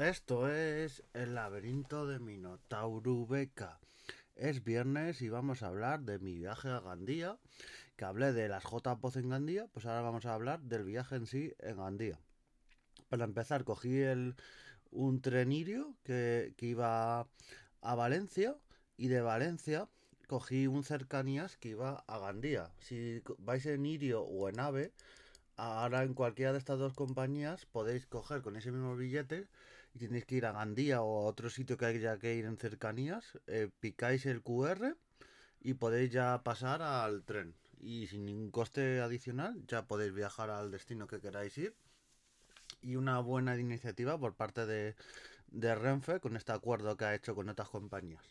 Esto es el laberinto de Minotauro Beca. Es viernes y vamos a hablar de mi viaje a Gandía, que hablé de las J-Poz en Gandía, pues ahora vamos a hablar del viaje en sí en Gandía. Para empezar, cogí el, un trenirio que, que iba a Valencia y de Valencia cogí un cercanías que iba a Gandía. Si vais en Irio o en AVE, ahora en cualquiera de estas dos compañías podéis coger con ese mismo billete y tenéis que ir a Gandía o a otro sitio que haya que ir en cercanías, eh, picáis el QR y podéis ya pasar al tren. Y sin ningún coste adicional ya podéis viajar al destino que queráis ir. Y una buena iniciativa por parte de, de Renfe con este acuerdo que ha hecho con otras compañías.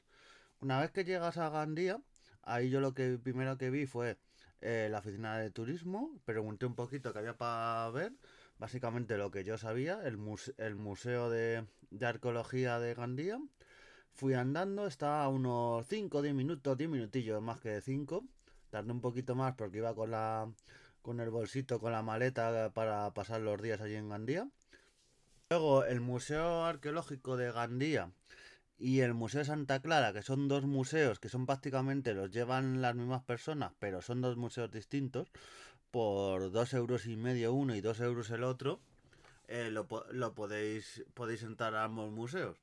Una vez que llegas a Gandía, ahí yo lo que primero que vi fue eh, la oficina de turismo, pregunté un poquito qué había para ver, básicamente lo que yo sabía, el, Museo de, Arqueología de Gandía. Fui andando, estaba unos 5 o 10 minutos, 10 minutillos más que 5. Tardé un poquito más porque iba con la con el bolsito, con la maleta para pasar los días allí en Gandía. Luego el Museo Arqueológico de Gandía y el Museo de Santa Clara, que son dos museos que son prácticamente los llevan las mismas personas, pero son dos museos distintos, por dos euros y medio uno y dos euros el otro, eh, lo, lo, podéis, podéis entrar a ambos museos.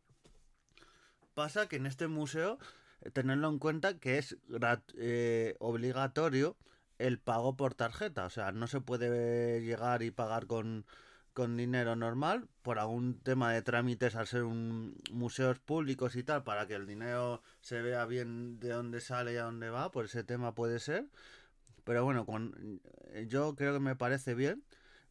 Pasa que en este museo, eh, tenedlo en cuenta que es eh, obligatorio el pago por tarjeta, o sea, no se puede llegar y pagar con, con dinero normal por algún tema de trámites al ser un museos públicos y tal para que el dinero se vea bien de dónde sale y a dónde va por ese tema puede ser pero bueno con, yo creo que me parece bien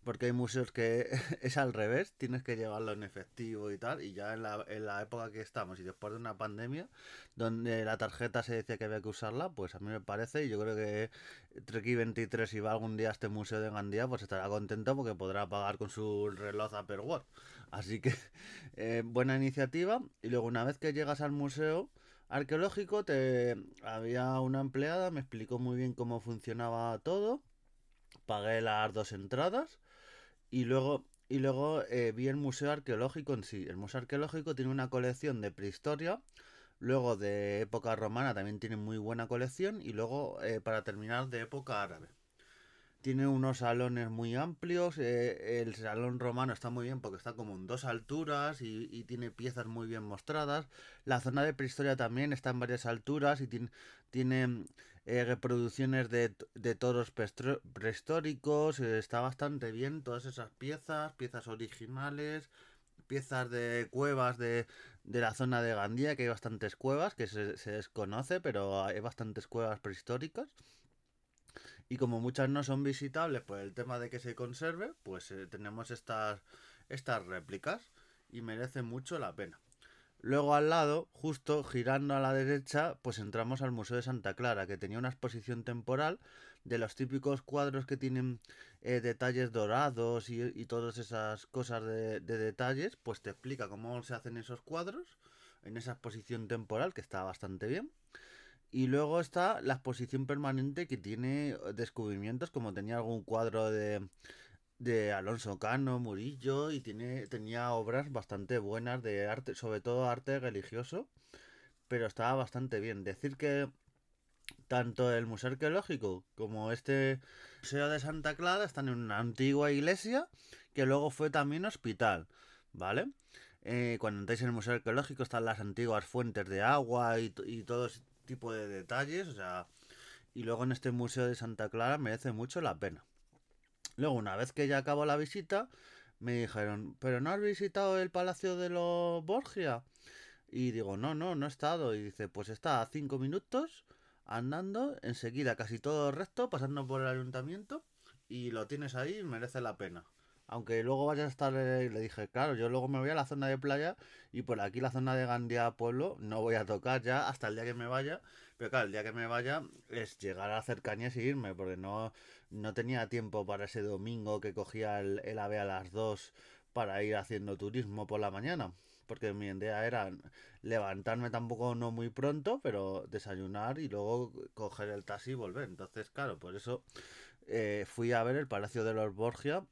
porque hay museos que es al revés, tienes que llevarlo en efectivo y tal, y ya en la, en la época que estamos y después de una pandemia, donde la tarjeta se decía que había que usarla, pues a mí me parece, y yo creo que Treki 23 si va algún día a este museo de Gandía, pues estará contento porque podrá pagar con su reloj Apple Watch. Así que eh, buena iniciativa, y luego una vez que llegas al museo, arqueológico te había una empleada me explicó muy bien cómo funcionaba todo pagué las dos entradas y luego, y luego eh, vi el Museo Arqueológico en sí. El Museo Arqueológico tiene una colección de prehistoria, luego de época romana también tiene muy buena colección y luego, eh, para terminar, de época árabe. Tiene unos salones muy amplios. Eh, el salón romano está muy bien porque está como en dos alturas y, tiene piezas muy bien mostradas. La zona de prehistoria también está en varias alturas y tiene, tiene eh, reproducciones de, de toros prehistóricos. Eh, está bastante bien todas esas piezas, piezas originales piezas de cuevas de, de, la zona de Gandía, que hay bastantes cuevas, que se, se, desconoce, pero hay bastantes cuevas prehistóricas y como muchas no son visitables por el tema de que se conserve, pues eh, tenemos estas, estas réplicas y merece mucho la pena. Luego al lado, justo girando a la derecha, pues entramos al Museo de Santa Clara, que tenía una exposición temporal de los típicos cuadros que tienen eh, detalles dorados y, y, todas esas cosas de, de detalles, pues te explica cómo se hacen esos cuadros en esa exposición temporal, que está bastante bien. Y luego está la exposición permanente que tiene descubrimientos, como tenía algún cuadro de, de Alonso Cano, Murillo, y tiene, tenía obras bastante buenas de arte, sobre todo arte religioso, pero estaba bastante bien. Decir que tanto el Museo Arqueológico como este Museo de Santa Clara están en una antigua iglesia que luego fue también hospital, ¿vale? Eh, cuando entráis en el Museo Arqueológico están las antiguas fuentes de agua y, y todos tipo de detalles, o sea, y luego en este museo de Santa Clara merece mucho la pena. Luego, una vez que ya acabó la visita, me dijeron, ¿pero no has visitado el Palacio de los Borgia? Y digo, no, no, no he estado. Y dice, pues está a cinco minutos andando, enseguida casi todo recto, pasando por el ayuntamiento, y lo tienes ahí, merece la pena aunque luego vayas a estar, le dije, claro, yo luego me voy a la zona de playa y por aquí la zona de Gandía Pueblo no voy a tocar ya hasta el día que me vaya, pero claro, el día que me vaya es llegar a cercanías y irme, porque no, no tenía tiempo para ese domingo que cogía el, el AVE a las 2 para ir haciendo turismo por la mañana. Porque mi idea era levantarme tampoco no muy pronto, pero desayunar y luego coger el taxi y volver. Entonces, claro, por eso eh, fui a ver el Palacio de los Borgia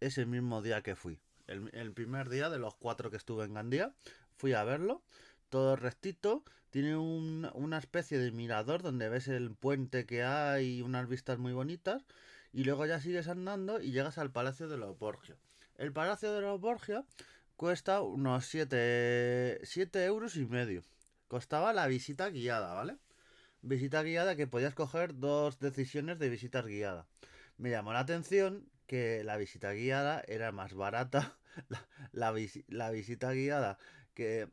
ese mismo día que fui. el, primer día de los cuatro que estuve en Gandía, fui a verlo, todo rectito, tiene un, una especie de mirador donde ves el puente que hay y unas vistas muy bonitas, y luego ya sigues andando y llegas al Palacio de los Borgia. El Palacio de los Borgia cuesta unos 7 euros y medio. Costaba la visita guiada, ¿vale? Visita guiada que podías coger dos decisiones de visitas guiada. Me llamó la atención que la visita guiada era más barata. La, la, visita guiada que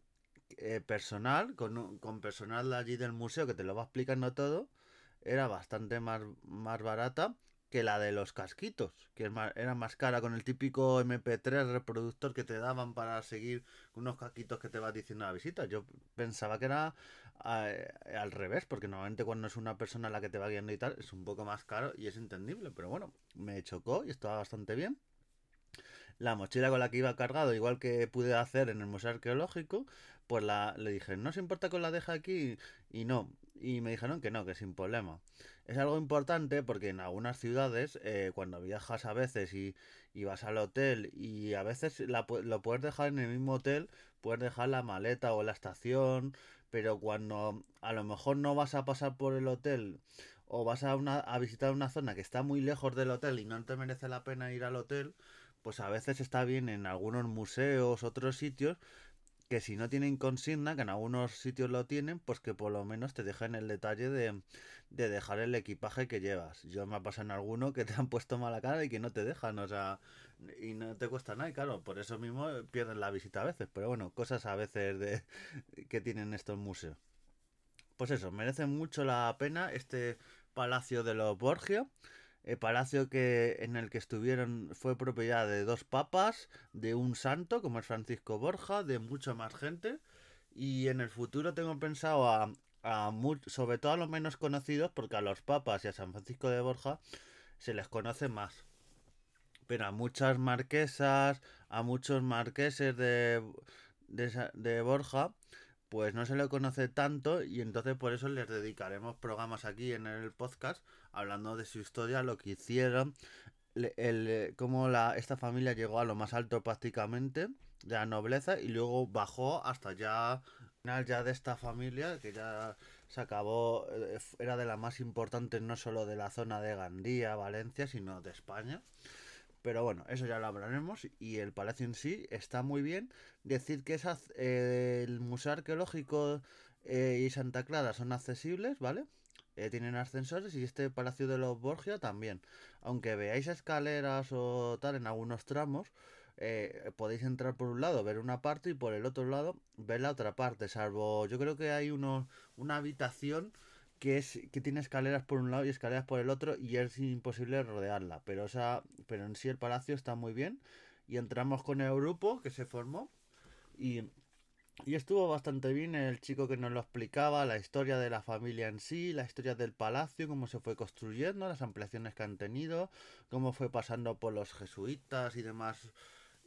eh, personal, con, con personal allí del museo que te lo va explicando todo, era bastante más, más barata que la de los casquitos, que era más cara con el típico MP3 reproductor que te daban para seguir unos casquitos que te va diciendo la visita. Yo pensaba que era eh, al revés, porque normalmente cuando es una persona la que te va guiando y tal, es un poco más caro y es entendible, pero bueno, me chocó y estaba bastante bien. La mochila con la que iba cargado, igual que pude hacer en el Museo Arqueológico, pues la, le dije, ¿no se importa que la deje aquí? Y no, y me dijeron que no, que sin problema. Es algo importante porque en algunas ciudades, eh, cuando viajas a veces y, y, vas al hotel y a veces la, lo puedes dejar en el mismo hotel, puedes dejar la maleta o la estación, pero cuando a lo mejor no vas a pasar por el hotel o vas a, una, a visitar una zona que está muy lejos del hotel y no te merece la pena ir al hotel, pues a veces está bien en algunos museos, otros sitios, que si no tienen consigna, que en algunos sitios lo tienen, pues que por lo menos te dejen el detalle de, de dejar el equipaje que llevas. Yo me ha pasado en alguno que te han puesto mala cara y que no te dejan, o sea, y no te cuesta nada, y claro, por eso mismo pierden la visita a veces, pero bueno, cosas a veces de que tienen estos museos. Pues eso, merece mucho la pena este Palacio de los Borgia. El palacio que, en el que estuvieron fue propiedad de dos papas, de un santo, como es Francisco Borja, de mucha más gente. Y en el futuro tengo pensado a, a sobre todo a los menos conocidos, porque a los papas y a San Francisco de Borja se les conoce más. Pero a muchas marquesas, a muchos marqueses de, de, de Borja, pues no se le conoce tanto y entonces por eso les dedicaremos programas aquí en el podcast hablando de su historia, lo que hicieron, el, cómo la, esta familia llegó a lo más alto prácticamente de la nobleza y luego bajó hasta ya final ya de esta familia que ya se acabó eh, era de las más importantes no solo de la zona de Gandía, Valencia, sino de España. Pero bueno, eso ya lo hablaremos. Y el palacio en sí está muy bien. Decir que es eh, el Museo Arqueológico eh, y Santa Clara son accesibles, ¿vale? Eh, tienen ascensores y este Palacio de los Borgia también. Aunque veáis escaleras o tal en algunos tramos, podéis entrar por un lado, ver una parte y por el otro lado ver la otra parte. Salvo, yo creo que hay uno, una habitación que es que tiene escaleras por un lado y escaleras por el otro y es imposible rodearla pero esa pero en sí el palacio está muy bien y entramos con el grupo que se formó y, y estuvo bastante bien el chico que nos lo explicaba la historia de la familia en sí la historia del palacio cómo se fue construyendo las ampliaciones que han tenido cómo fue pasando por los jesuitas y demás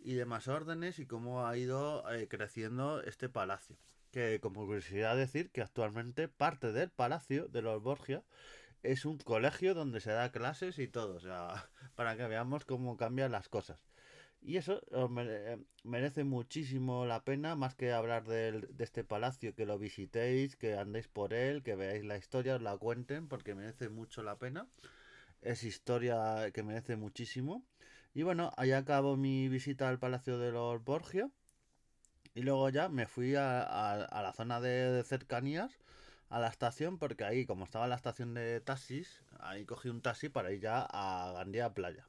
y demás órdenes y cómo ha ido eh, creciendo este palacio que como curiosidad decir que actualmente parte del Palacio de los Borgia es un colegio donde se da clases y todo, o sea, para que veamos cómo cambian las cosas. Y eso eh, merece muchísimo la pena, más que hablar de, de, este palacio, que lo visitéis, que andéis por él, que veáis la historia, os la cuenten, porque merece mucho la pena. Es historia que merece muchísimo. Y bueno, ahí acabo mi visita al Palacio de los Borgia. Y luego ya me fui a, a, la zona de, cercanías, a la estación, porque ahí, como estaba la estación de taxis, ahí cogí un taxi para ir ya a Gandía Playa.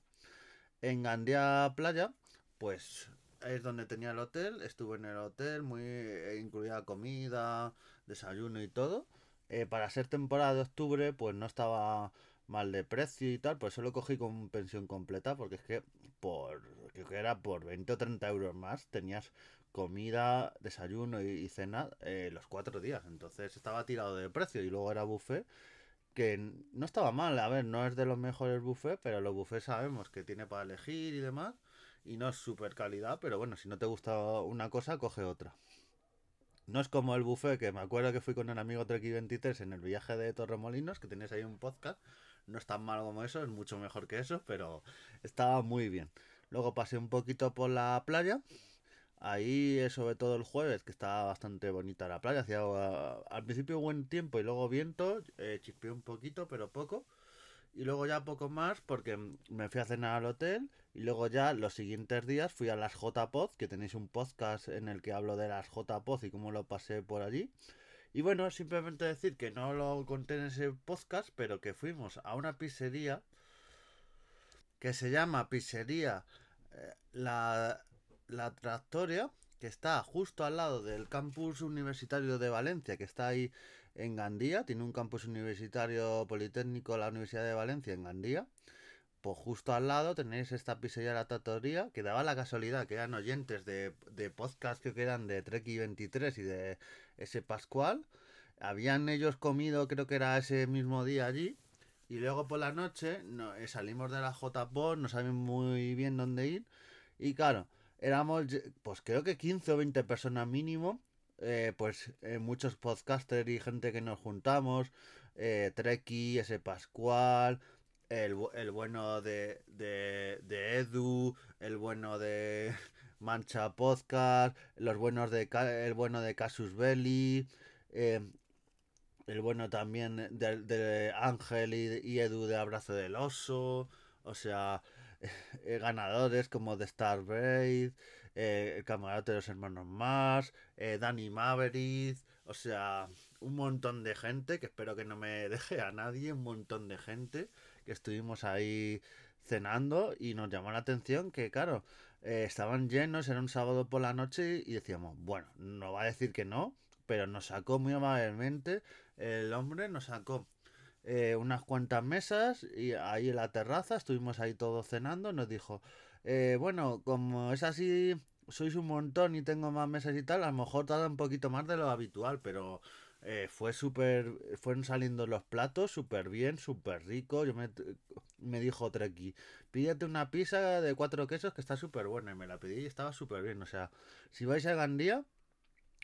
En Gandía Playa, pues es donde tenía el hotel, estuve en el hotel, muy eh, incluida comida, desayuno y todo. Eh, para ser temporada de octubre, pues no estaba mal de precio y tal, pues solo cogí con pensión completa, porque es que por, creo que era por 20 o 30 euros más, tenías comida, desayuno y, cena eh, los cuatro días. Entonces estaba tirado de precio y luego era buffet que no estaba mal. A ver, no es de los mejores buffets, pero los buffets sabemos que tiene para elegir y demás. Y no es super calidad, pero bueno, si no te gusta una cosa, coge otra. No es como el buffet que me acuerdo que fui con un amigo Treki 23 en el viaje de Torremolinos, que tenéis ahí un podcast. No es tan malo como eso, es mucho mejor que eso, pero estaba muy bien. Luego pasé un poquito por la playa. Ahí, eh, sobre todo el jueves, que estaba bastante bonita la playa. Hacía uh, al principio buen tiempo y luego viento. Eh, chispeó un poquito, pero poco. Y luego ya poco más porque me fui a cenar al hotel. Y luego ya los siguientes días fui a las JPod, que tenéis un podcast en el que hablo de las JPod y cómo lo pasé por allí. Y bueno, simplemente decir que no lo conté en ese podcast, pero que fuimos a una pizzería que se llama Pizzería eh, la, la Tractoria, que está justo al lado del campus universitario de Valencia, que está ahí en Gandía. Tiene un campus universitario politécnico, la Universidad de Valencia, en Gandía. Pues justo al lado tenéis esta pizzería La Tractoria, que daba la casualidad que eran oyentes de, de podcast que eran de Trek 23 y de ese Pascual. Habían ellos comido, creo que era ese mismo día allí. Y luego por la noche no, eh, salimos de la JPOD, no sabíamos muy bien dónde ir. Y claro, éramos, pues creo que 15 o 20 personas mínimo. Eh, pues eh, muchos podcasters y gente que nos juntamos. Eh, Treki, ese Pascual, el, el bueno de, de, de, Edu, el bueno de Mancha Podcast, los buenos de el bueno de Casus Belli. Eh, el bueno también de, de Ángel y, y, Edu de Abrazo del Oso, o sea, ganadores como de Star Braid, eh, el camarote de los hermanos Mars, eh, Danny Maverick, o sea, un montón de gente, que espero que no me deje a nadie, un montón de gente que estuvimos ahí cenando y nos llamó la atención que, claro, eh, estaban llenos, era un sábado por la noche y decíamos, bueno, no va a decir que no, pero nos sacó muy amablemente el hombre nos sacó eh, unas cuantas mesas y ahí en la terraza estuvimos ahí todos cenando. Nos dijo, eh, bueno, como es así, sois un montón y tengo más mesas y tal, a lo mejor tarda un poquito más de lo habitual, pero eh, fue súper, fueron saliendo los platos súper bien, súper rico. Yo me, me dijo Treki, pídete una pizza de cuatro quesos que está súper buena y me la pedí y estaba súper bien. O sea, si vais a Gandía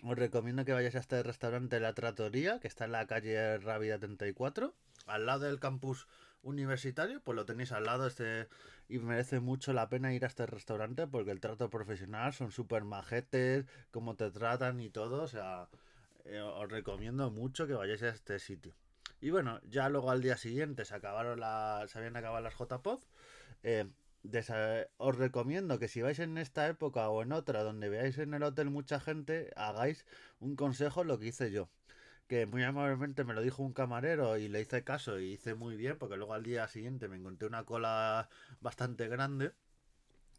os recomiendo que vayáis a este restaurante La Tratoría, que está en la calle Rábida 34, al lado del campus universitario, pues lo tenéis al lado este y merece mucho la pena ir a este restaurante porque el trato profesional son súper majetes, cómo te tratan y todo, o sea, eh, os recomiendo mucho que vayáis a este sitio. Y bueno, ya luego al día siguiente se acabaron las, se habían acabado las JPOD. Eh, os recomiendo que si vais en esta época o en otra donde veáis en el hotel mucha gente, hagáis un consejo lo que hice yo. Que muy amablemente me lo dijo un camarero y le hice caso y hice muy bien porque luego al día siguiente me encontré una cola bastante grande.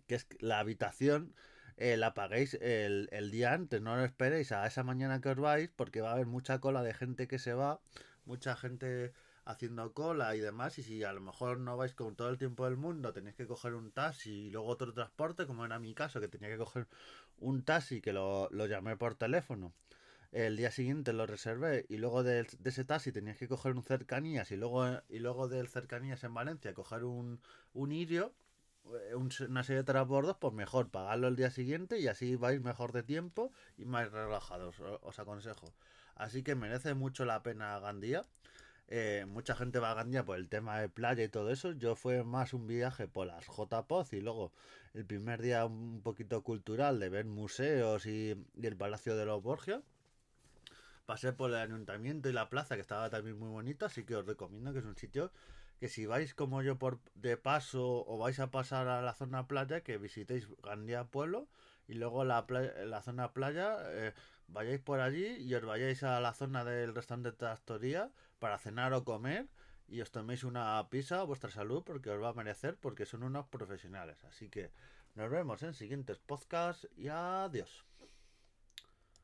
Que es la habitación eh, la paguéis el, el día antes, no lo esperéis a esa mañana que os vais porque va a haber mucha cola de gente que se va, mucha gente haciendo cola y demás, y si a lo mejor no vais con todo el tiempo del mundo, tenéis que coger un taxi y luego otro transporte, como era mi caso, que tenía que coger un taxi que lo, lo llamé por teléfono. El día siguiente lo reservé y luego de, ese taxi tenías que coger un cercanías y luego, y luego del cercanías en Valencia coger un, un irio, eh, un, una serie de transbordos, pues mejor pagarlo el día siguiente y así vais mejor de tiempo y más relajados, os, aconsejo. Así que merece mucho la pena Gandía. Eh, mucha gente va a Gandía por el tema de playa y todo eso. Yo fue más un viaje por las JPOZ y luego el primer día un poquito cultural de ver museos y, y el Palacio de los Borgia. Pasé por el ayuntamiento y la plaza que estaba también muy bonito, así que os recomiendo que es un sitio que si vais como yo por de paso o vais a pasar a la zona playa, que visitéis Gandía Pueblo y luego la, la zona playa, eh, vayáis por allí y os vayáis a la zona del restaurante de para cenar o comer y os toméis una pizza a vuestra salud porque os va a merecer porque son unos profesionales. Así que nos vemos en siguientes podcasts y adiós.